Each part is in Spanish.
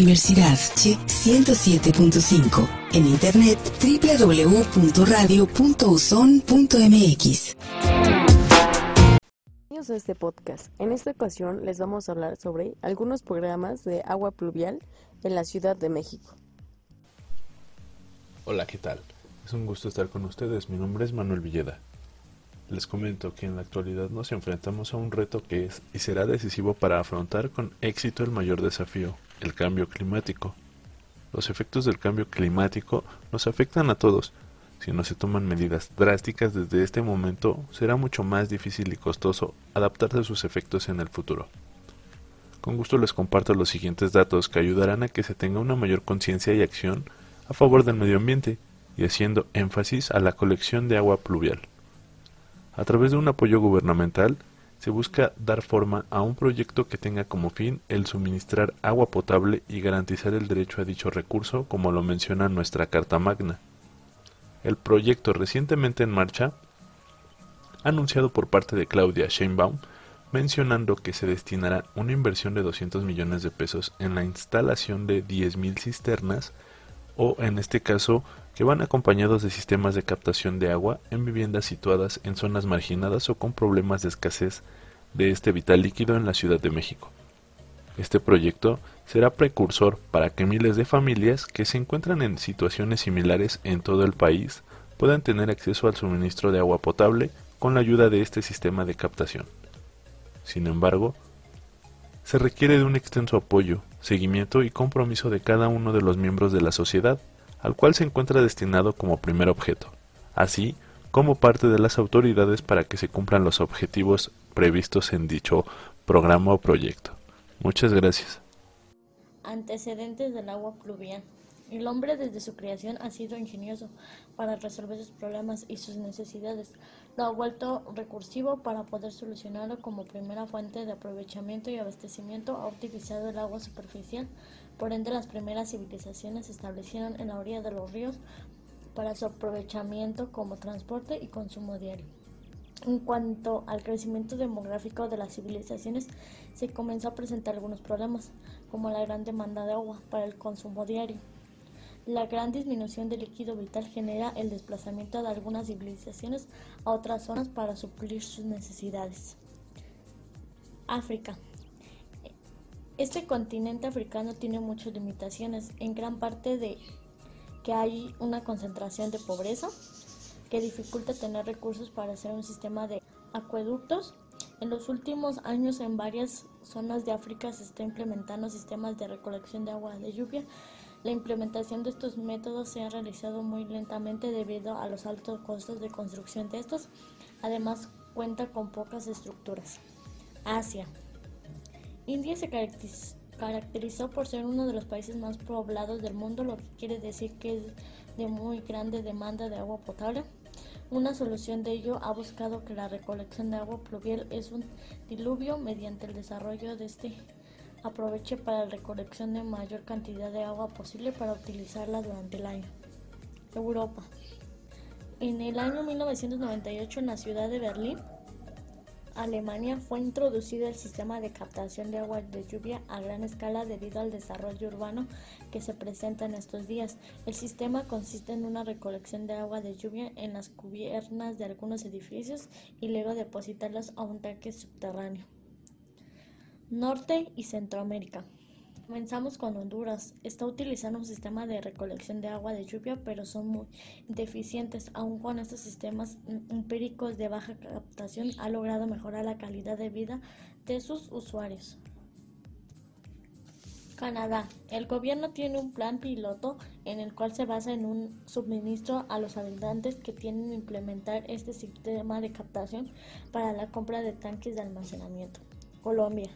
Universidad Che 107.5. En internet www.radio.uson.mx. Bienvenidos a este podcast. En esta ocasión les vamos a hablar sobre algunos programas de agua pluvial en la Ciudad de México. Hola, ¿qué tal? Es un gusto estar con ustedes. Mi nombre es Manuel Villeda. Les comento que en la actualidad nos enfrentamos a un reto que es y será decisivo para afrontar con éxito el mayor desafío, el cambio climático. Los efectos del cambio climático nos afectan a todos. Si no se toman medidas drásticas desde este momento, será mucho más difícil y costoso adaptarse a sus efectos en el futuro. Con gusto les comparto los siguientes datos que ayudarán a que se tenga una mayor conciencia y acción a favor del medio ambiente y haciendo énfasis a la colección de agua pluvial. A través de un apoyo gubernamental, se busca dar forma a un proyecto que tenga como fin el suministrar agua potable y garantizar el derecho a dicho recurso, como lo menciona nuestra Carta Magna. El proyecto recientemente en marcha, anunciado por parte de Claudia Sheinbaum, mencionando que se destinará una inversión de 200 millones de pesos en la instalación de 10.000 cisternas o en este caso que van acompañados de sistemas de captación de agua en viviendas situadas en zonas marginadas o con problemas de escasez de este vital líquido en la Ciudad de México. Este proyecto será precursor para que miles de familias que se encuentran en situaciones similares en todo el país puedan tener acceso al suministro de agua potable con la ayuda de este sistema de captación. Sin embargo, se requiere de un extenso apoyo, seguimiento y compromiso de cada uno de los miembros de la sociedad, al cual se encuentra destinado como primer objeto, así como parte de las autoridades para que se cumplan los objetivos previstos en dicho programa o proyecto. Muchas gracias. Antecedentes del agua pluvial. El hombre desde su creación ha sido ingenioso para resolver sus problemas y sus necesidades. Lo ha vuelto recursivo para poder solucionarlo como primera fuente de aprovechamiento y abastecimiento. Ha utilizado el agua superficial. Por ende, las primeras civilizaciones se establecieron en la orilla de los ríos para su aprovechamiento como transporte y consumo diario. En cuanto al crecimiento demográfico de las civilizaciones, se comenzó a presentar algunos problemas, como la gran demanda de agua para el consumo diario. La gran disminución del líquido vital genera el desplazamiento de algunas civilizaciones a otras zonas para suplir sus necesidades. África. Este continente africano tiene muchas limitaciones, en gran parte de que hay una concentración de pobreza que dificulta tener recursos para hacer un sistema de acueductos. En los últimos años en varias zonas de África se está implementando sistemas de recolección de agua de lluvia la implementación de estos métodos se ha realizado muy lentamente debido a los altos costos de construcción de estos. Además, cuenta con pocas estructuras. Asia. India se caracterizó por ser uno de los países más poblados del mundo, lo que quiere decir que es de muy grande demanda de agua potable. Una solución de ello ha buscado que la recolección de agua pluvial es un diluvio mediante el desarrollo de este aproveche para la recolección de mayor cantidad de agua posible para utilizarla durante el año. Europa. En el año 1998 en la ciudad de Berlín, Alemania, fue introducido el sistema de captación de agua de lluvia a gran escala debido al desarrollo urbano que se presenta en estos días. El sistema consiste en una recolección de agua de lluvia en las cubiernas de algunos edificios y luego depositarlas a un tanque subterráneo. Norte y Centroamérica. Comenzamos con Honduras. Está utilizando un sistema de recolección de agua de lluvia, pero son muy deficientes. Aún con estos sistemas empíricos de baja captación, ha logrado mejorar la calidad de vida de sus usuarios. Canadá. El gobierno tiene un plan piloto en el cual se basa en un suministro a los habitantes que tienen implementar este sistema de captación para la compra de tanques de almacenamiento. Colombia.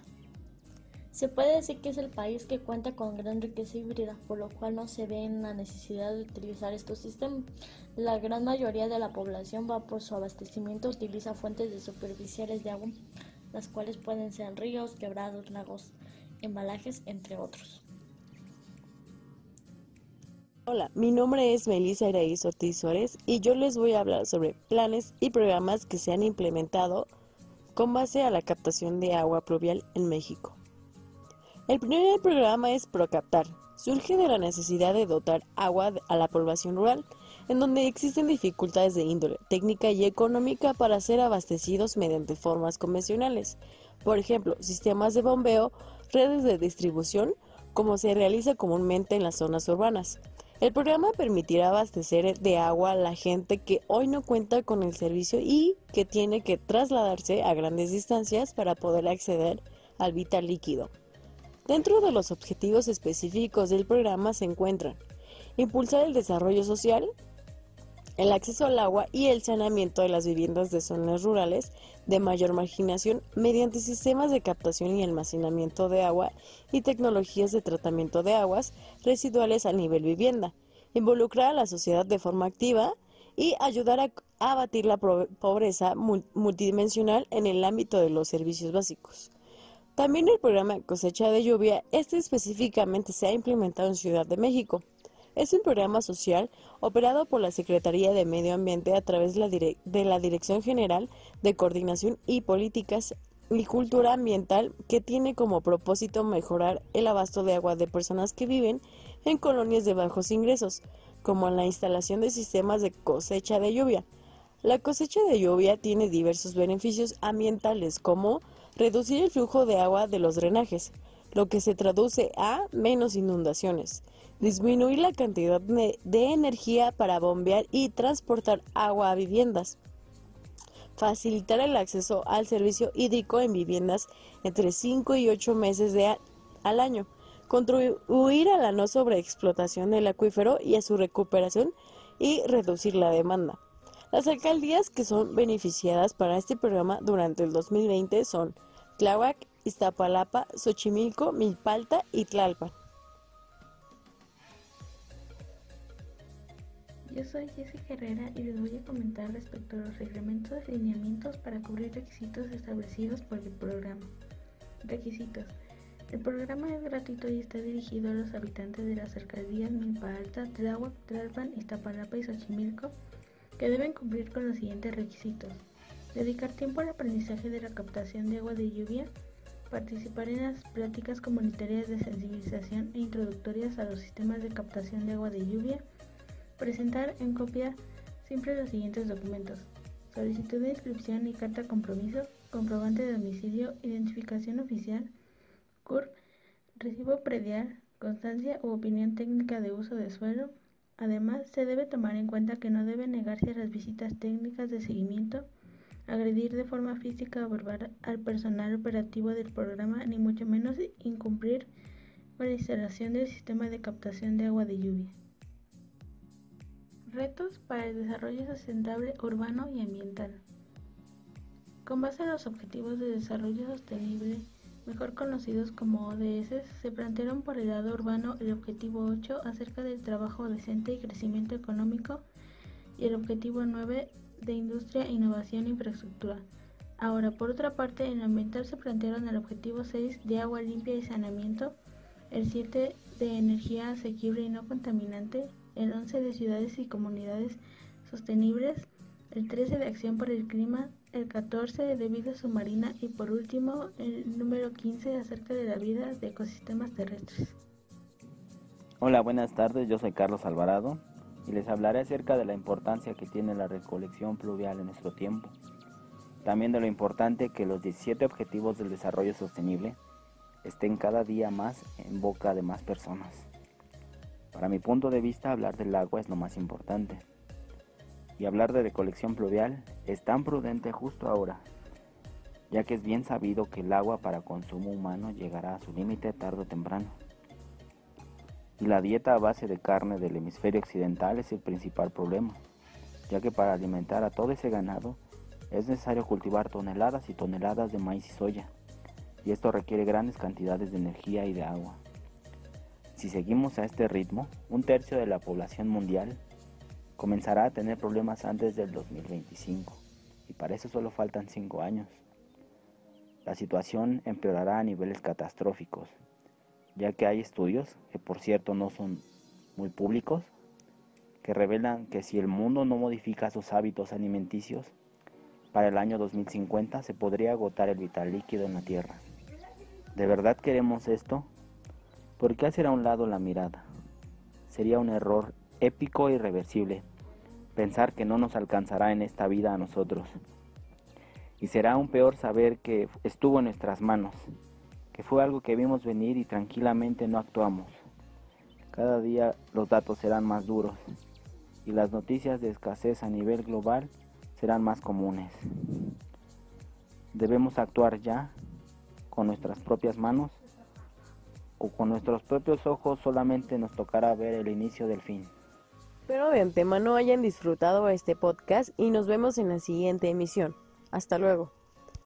Se puede decir que es el país que cuenta con gran riqueza híbrida, por lo cual no se ve en la necesidad de utilizar estos sistemas. La gran mayoría de la población va por su abastecimiento, utiliza fuentes de superficiales de agua, las cuales pueden ser ríos, quebrados, lagos, embalajes, entre otros. Hola, mi nombre es Melissa Iraíz Ortiz Suárez y yo les voy a hablar sobre planes y programas que se han implementado con base a la captación de agua pluvial en México. El primer programa es Procaptar. Surge de la necesidad de dotar agua a la población rural, en donde existen dificultades de índole técnica y económica para ser abastecidos mediante formas convencionales. Por ejemplo, sistemas de bombeo, redes de distribución, como se realiza comúnmente en las zonas urbanas. El programa permitirá abastecer de agua a la gente que hoy no cuenta con el servicio y que tiene que trasladarse a grandes distancias para poder acceder al vital líquido. Dentro de los objetivos específicos del programa se encuentran impulsar el desarrollo social, el acceso al agua y el saneamiento de las viviendas de zonas rurales de mayor marginación mediante sistemas de captación y almacenamiento de agua y tecnologías de tratamiento de aguas residuales a nivel vivienda, involucrar a la sociedad de forma activa y ayudar a abatir la pobreza multidimensional en el ámbito de los servicios básicos. También el programa cosecha de lluvia, este específicamente se ha implementado en Ciudad de México. Es un programa social operado por la Secretaría de Medio Ambiente a través de la, Dirección General de Coordinación y Políticas y Cultura Ambiental que tiene como propósito mejorar el abasto de agua de personas que viven en colonias de bajos ingresos, como la instalación de sistemas de cosecha de lluvia. La cosecha de lluvia tiene diversos beneficios ambientales como reducir el flujo de agua de los drenajes, lo que se traduce a menos inundaciones, disminuir la cantidad de, energía para bombear y transportar agua a viviendas, facilitar el acceso al servicio hídrico en viviendas entre 5 y 8 meses al año, contribuir a la no sobreexplotación del acuífero y a su recuperación y reducir la demanda. Las alcaldías que son beneficiadas para este programa durante el 2020 son Tláhuac, Iztapalapa, Xochimilco, Milpalta y Tlalpan. Yo soy Jessica Herrera y les voy a comentar respecto a los reglamentos y lineamientos para cubrir requisitos establecidos por el programa. Requisitos. El programa es gratuito y está dirigido a los habitantes de las alcaldías Milpa Alta, Tláhuac, Tlalpan, Iztapalapa y Xochimilco que deben cumplir con los siguientes requisitos. Dedicar tiempo al aprendizaje de la captación de agua de lluvia, participar en las pláticas comunitarias de sensibilización e introductorias a los sistemas de captación de agua de lluvia, Presentar en copia siempre los siguientes documentos. Solicitud de inscripción y carta compromiso, comprobante de domicilio, identificación oficial, CUR, recibo predial, constancia u opinión técnica de uso de suelo. Además, se debe tomar en cuenta que no debe negarse a las visitas técnicas de seguimiento, agredir de forma física o al personal operativo del programa, ni mucho menos incumplir con la instalación del sistema de captación de agua de lluvia. Retos para el desarrollo sustentable urbano y ambiental. Con base en los Objetivos de Desarrollo Sostenible, mejor conocidos como ODS, se plantearon por el lado urbano el Objetivo 8 acerca del trabajo decente y crecimiento económico y el Objetivo 9 de Industria, Innovación e Infraestructura. Ahora, por otra parte, en ambiental se plantearon el Objetivo 6 de agua limpia y saneamiento, el 7 de energía asequible y no contaminante, el 11 de ciudades y comunidades sostenibles, el 13 de acción por el clima, el 14 de vida submarina y por último el número 15 acerca de la vida de ecosistemas terrestres. Hola, buenas tardes, yo soy Carlos Alvarado y les hablaré acerca de la importancia que tiene la recolección pluvial en nuestro tiempo. También de lo importante que los 17 objetivos del desarrollo sostenible estén cada día más en boca de más personas. Para mi punto de vista, hablar del agua es lo más importante. Y hablar de recolección pluvial es tan prudente justo ahora, ya que es bien sabido que el agua para consumo humano llegará a su límite tarde o temprano. Y la dieta a base de carne del hemisferio occidental es el principal problema, ya que para alimentar a todo ese ganado es necesario cultivar toneladas y toneladas de maíz y soya, y esto requiere grandes cantidades de energía y de agua. Si seguimos a este ritmo, un tercio de la población mundial comenzará a tener problemas antes del 2025 y para eso solo faltan 5 años. La situación empeorará a niveles catastróficos, ya que hay estudios, que por cierto no son muy públicos, que revelan que si el mundo no modifica sus hábitos alimenticios, para el año 2050 se podría agotar el vital líquido en la Tierra. ¿De verdad queremos esto? ¿Por qué hacer a un lado la mirada? Sería un error épico e irreversible pensar que no nos alcanzará en esta vida a nosotros. Y será aún peor saber que estuvo en nuestras manos, que fue algo que vimos venir y tranquilamente no actuamos. Cada día los datos serán más duros y las noticias de escasez a nivel global serán más comunes. Debemos actuar ya con nuestras propias manos o con nuestros propios ojos solamente nos tocará ver el inicio del fin. Espero de antemano hayan disfrutado este podcast y nos vemos en la siguiente emisión. Hasta luego.